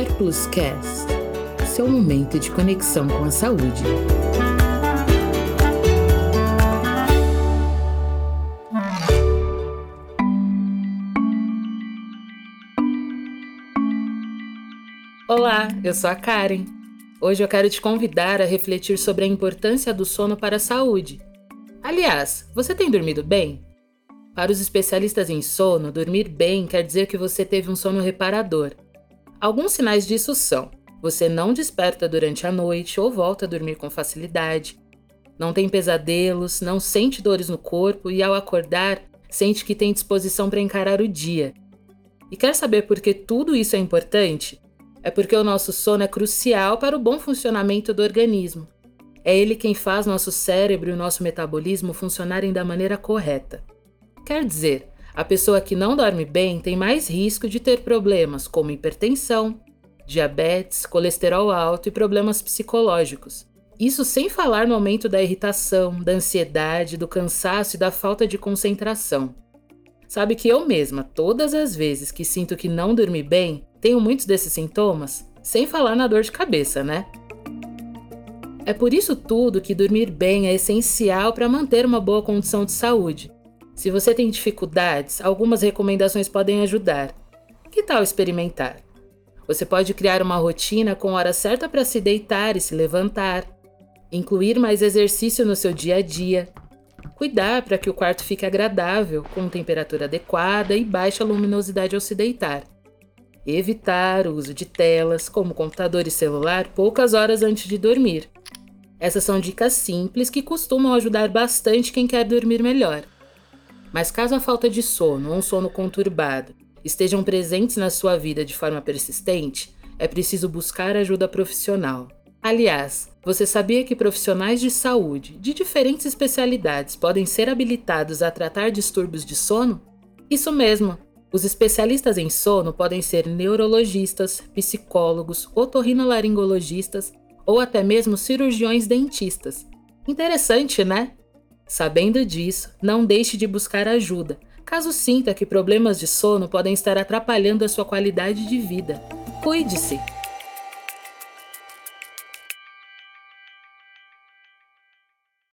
Oculus Cast, seu momento de conexão com a saúde. Olá, eu sou a Karen. Hoje eu quero te convidar a refletir sobre a importância do sono para a saúde. Aliás, você tem dormido bem? Para os especialistas em sono, dormir bem quer dizer que você teve um sono reparador. Alguns sinais disso são: você não desperta durante a noite ou volta a dormir com facilidade, não tem pesadelos, não sente dores no corpo e, ao acordar, sente que tem disposição para encarar o dia. E quer saber por que tudo isso é importante? É porque o nosso sono é crucial para o bom funcionamento do organismo. É ele quem faz nosso cérebro e nosso metabolismo funcionarem da maneira correta. Quer dizer, a pessoa que não dorme bem tem mais risco de ter problemas como hipertensão, diabetes, colesterol alto e problemas psicológicos. Isso sem falar no aumento da irritação, da ansiedade, do cansaço e da falta de concentração. Sabe que eu mesma, todas as vezes que sinto que não dormi bem, tenho muitos desses sintomas, sem falar na dor de cabeça, né? É por isso tudo que dormir bem é essencial para manter uma boa condição de saúde. Se você tem dificuldades, algumas recomendações podem ajudar. Que tal experimentar? Você pode criar uma rotina com hora certa para se deitar e se levantar, incluir mais exercício no seu dia a dia, cuidar para que o quarto fique agradável, com temperatura adequada e baixa luminosidade ao se deitar. Evitar o uso de telas, como computador e celular, poucas horas antes de dormir. Essas são dicas simples que costumam ajudar bastante quem quer dormir melhor. Mas caso a falta de sono ou um sono conturbado estejam presentes na sua vida de forma persistente, é preciso buscar ajuda profissional. Aliás, você sabia que profissionais de saúde de diferentes especialidades podem ser habilitados a tratar distúrbios de sono? Isso mesmo! Os especialistas em sono podem ser neurologistas, psicólogos, otorrinolaringologistas ou até mesmo cirurgiões dentistas. Interessante, né? Sabendo disso, não deixe de buscar ajuda, caso sinta que problemas de sono podem estar atrapalhando a sua qualidade de vida. Cuide-se!